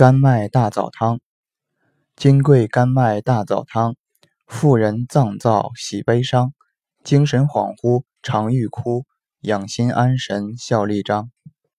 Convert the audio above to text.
甘麦大枣汤金桂甘麦大枣汤妇人脏燥喜悲伤精神恍惚常欲哭养心安神效力彰